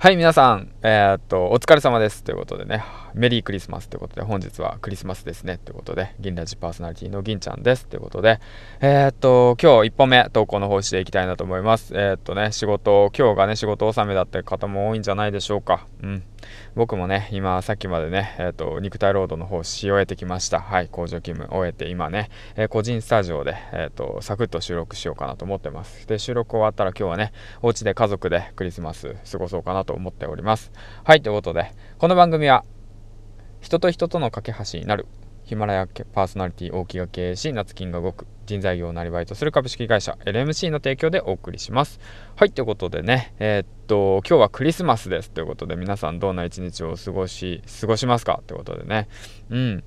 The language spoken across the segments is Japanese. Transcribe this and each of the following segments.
はい、皆さん、えー、っと、お疲れ様です。ということでね、メリークリスマスということで、本日はクリスマスですね。ということで、銀ラジパーソナリティの銀ちゃんです。ということで、えー、っと、今日1本目、投稿の方していきたいなと思います。えー、っとね、仕事、今日がね、仕事納めだった方も多いんじゃないでしょうか。うん。僕もね、今、さっきまでね、えっと、肉体労働の方し終えてきました。はい、工場勤務終えて、今ね、え個人スタジオで、えっと、サクッと収録しようかなと思ってます。で、収録終わったら今日はね、お家で家族でクリスマス過ごそうかなとと思っております。はい、ということで、この番組は、人と人との架け橋になるヒマラヤパーソナリティ大木が経営し、夏金が動く人材業をなりわいとする株式会社 LMC の提供でお送りします。はい、ということでね、えー、っと、今日はクリスマスですということで、皆さんどんな一日を過ごし、過ごしますかということでね、うん。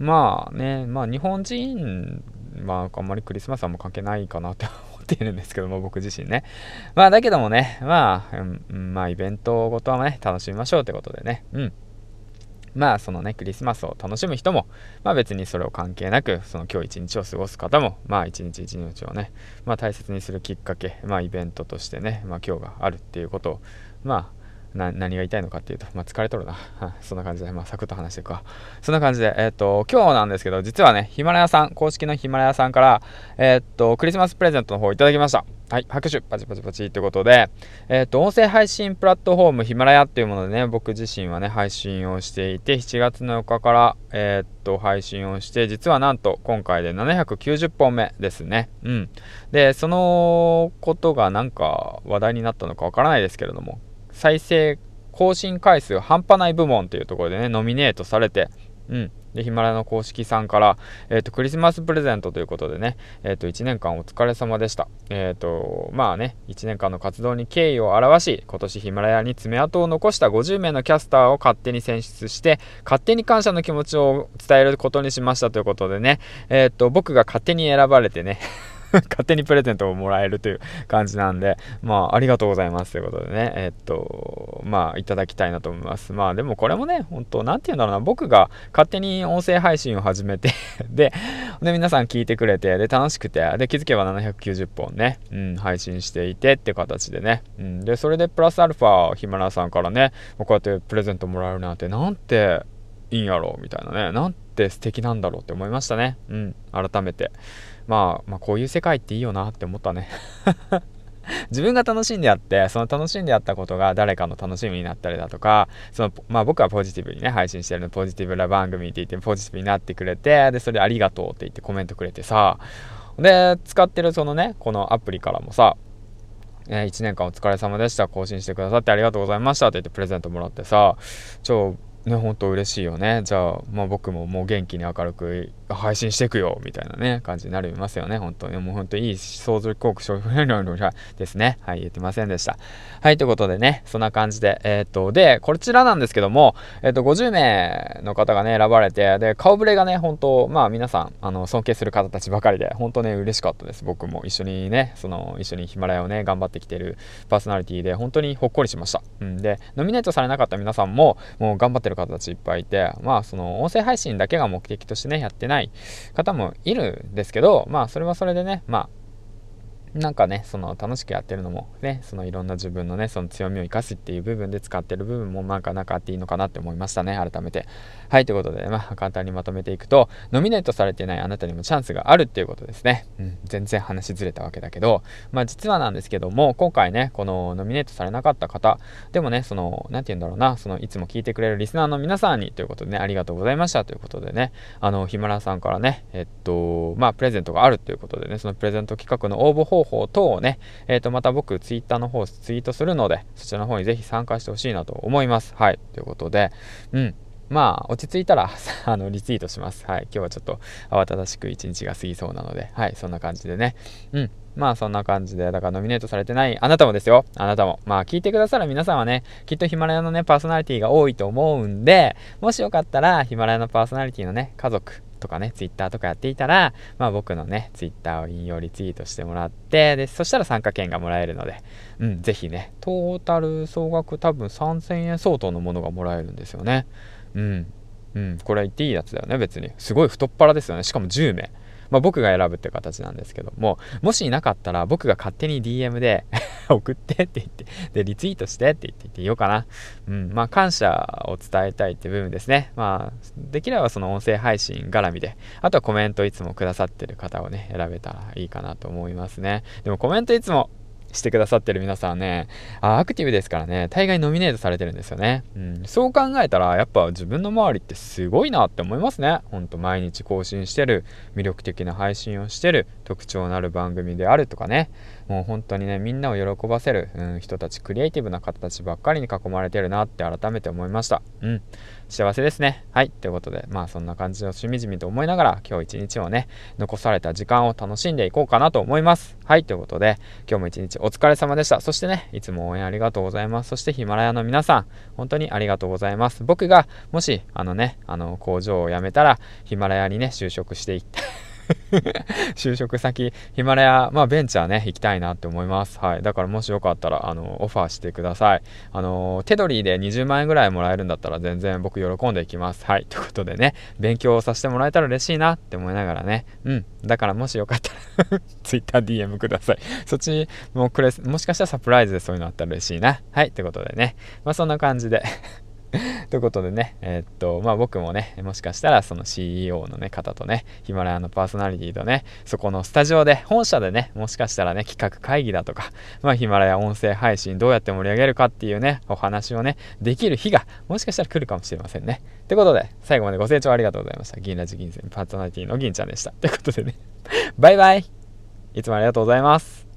まあね、まあ日本人はあんまりクリスマスはもう関係ないかなってっているんですけども、僕自身ね。まあだけどもね、まあ、うん、まあイベントごとはね、楽しみましょうってことでね、うん。まあそのねクリスマスを楽しむ人もまあ別にそれを関係なくその今日一日を過ごす方もまあ一日一日をねまあ大切にするきっかけまあイベントとしてねまあ今日があるっていうことをまあ何が言いたいのかっていうと、まあ、疲れとるな。そんな感じで、まあ、サクッと話していくわ。そんな感じで、えっ、ー、と、今日なんですけど、実はね、ヒマラヤさん、公式のヒマラヤさんから、えっ、ー、と、クリスマスプレゼントの方いただきました。はい、拍手、パチパチパチということで、えっ、ー、と、音声配信プラットフォームヒマラヤっていうものでね、僕自身はね、配信をしていて、7月の4日から、えっ、と、配信をして、実はなんと、今回で790本目ですね。うん。で、そのことがなんか話題になったのかわからないですけれども、再生更新回数半端ない部門というところでね、ノミネートされて、うん。で、ヒマラヤの公式さんから、えっ、ー、と、クリスマスプレゼントということでね、えっ、ー、と、1年間お疲れ様でした。えっ、ー、と、まあね、1年間の活動に敬意を表し、今年ヒマラヤに爪痕を残した50名のキャスターを勝手に選出して、勝手に感謝の気持ちを伝えることにしましたということでね、えっ、と、僕が勝手に選ばれてね 勝手にプレゼントをもらえるという感じなんで、まあ、ありがとうございますということでね、えっと、まあ、いただきたいなと思います。まあ、でもこれもね、本当なんて言うんだろうな、僕が勝手に音声配信を始めて で、で、皆さん聞いてくれて、で、楽しくて、で、気づけば790本ね、うん、配信していてって形でね、うん、で、それでプラスアルファ、ヒマラさんからね、こうやってプレゼントもらえるなんて、なんていいんやろみたいなね、なんて素敵なんだろうって思いましたね。うん、改めて。まあ、まあ、こういう世界っていいよなって思ったね 自分が楽しんでやって、その楽しんでやったことが誰かの楽しみになったりだとか、その、まあ僕はポジティブにね、配信してるのポジティブな番組って言って、ポジティブになってくれて、で、それありがとうって言ってコメントくれてさ、で、使ってるそのね、このアプリからもさ、え、1年間お疲れ様でした。更新してくださってありがとうございましたって言ってプレゼントもらってさ、超、ね、本当嬉しいよね。じゃあ、まあ僕ももう元気に明るく配信していくよみたいなね、感じになりますよね。本当に。もう本当にいい想像力消費ですね。はい、言ってませんでした。はい、ということでね、そんな感じで、えー、っと、で、こちらなんですけども、えー、っと、50名の方がね、選ばれて、で、顔ぶれがね、本当まあ皆さん、あの、尊敬する方たちばかりで、本当ね、嬉しかったです。僕も一緒にね、その、一緒にヒマラヤをね、頑張ってきてるパーソナリティで、本当にほっこりしました。うん、で、ノミネートされなかった皆さんも、もう頑張ってる方たちいっぱいいて、まあ、その、音声配信だけが目的としてね、やってないない方もいるんですけど、まあそれはそれでね、まなんかね、その楽しくやってるのもね、そのいろんな自分のね、その強みを生かすっていう部分で使ってる部分もなんかなかあっていいのかなって思いましたね、改めて。はい、ということで、まあ簡単にまとめていくと、ノミネートされてないあなたにもチャンスがあるっていうことですね。うん、全然話ずれたわけだけど、まあ実はなんですけども、今回ね、このノミネートされなかった方、でもね、その、なんて言うんだろうな、そのいつも聞いてくれるリスナーの皆さんにということでね、ありがとうございましたということでね、あの、ヒマラさんからね、えっと、まあプレゼントがあるということでね、そのプレゼント企画の応募方方法等をね、えっ、ー、と、また僕、ツイッターの方、ツイートするので、そちらの方にぜひ参加してほしいなと思います。はい。ということで、うん。まあ、落ち着いたら あの、リツイートします。はい。今日はちょっと慌ただしく一日が過ぎそうなので、はい。そんな感じでね。うん。まあそんな感じで、だからノミネートされてないあなたもですよ。あなたも。まあ聞いてくださる皆さんはね、きっとヒマラヤのね、パーソナリティが多いと思うんで、もしよかったらヒマラヤのパーソナリティのね、家族、とかね、ツイッターとかやっていたら、まあ僕のね、ツイッターを引用リツイートしてもらって、で、そしたら参加券がもらえるので、うん、ぜひね、トータル総額多分3000円相当のものがもらえるんですよね。うん。うん、これ言っていいやつだよね、別に。すごい太っ腹ですよね。しかも10名。まあ、僕が選ぶって形なんですけども、もしいなかったら僕が勝手に DM で 送ってって言って、で、リツイートしてって言って言おうかな。うん、まあ、感謝を伝えたいって部分ですね。まあ、できればその音声配信絡みで、あとはコメントいつもくださってる方をね、選べたらいいかなと思いますね。でもコメントいつもしてくださってる皆さんねあ、アクティブですからね、大概ノミネートされてるんですよね。うん、そう考えたら、やっぱ自分の周りってすごいなって思いますね。ほんと毎日更新してる、魅力的な配信をしてる、特徴のある番組であるとかね、もう本当にね、みんなを喜ばせる、うん、人たち、クリエイティブな方たちばっかりに囲まれてるなって改めて思いました。うん。幸せですね。はい。ということで、まあそんな感じをしみじみと思いながら、今日一日をね、残された時間を楽しんでいこうかなと思います。はい。ということで、今日も一日お疲れ様でした。そしてね、いつも応援ありがとうございます。そしてヒマラヤの皆さん、本当にありがとうございます。僕が、もし、あのね、あの、工場を辞めたら、ヒマラヤにね、就職していって、就職先、ヒマラヤ、まあ、ベンチャーね、行きたいなって思います。はい。だからもしよかったら、あの、オファーしてください。あの、テドリーで20万円ぐらいもらえるんだったら全然僕喜んでいきます。はい。ということでね、勉強させてもらえたら嬉しいなって思いながらね。うん。だからもしよかったら TwitterDM ください。そっちもくれ、もしかしたらサプライズでそういうのあったら嬉しいな。はい。ということでね。まあ、そんな感じでということでね、えー、っと、まあ僕もね、もしかしたらその CEO のね、方とね、ヒマラヤのパーソナリティとね、そこのスタジオで、本社でね、もしかしたらね、企画会議だとか、まあヒマラヤ音声配信どうやって盛り上げるかっていうね、お話をね、できる日が、もしかしたら来るかもしれませんね。ということで、最後までご清聴ありがとうございました。銀ラジ銀線パーソナリティの銀ちゃんでした。ということでね、バイバイいつもありがとうございます。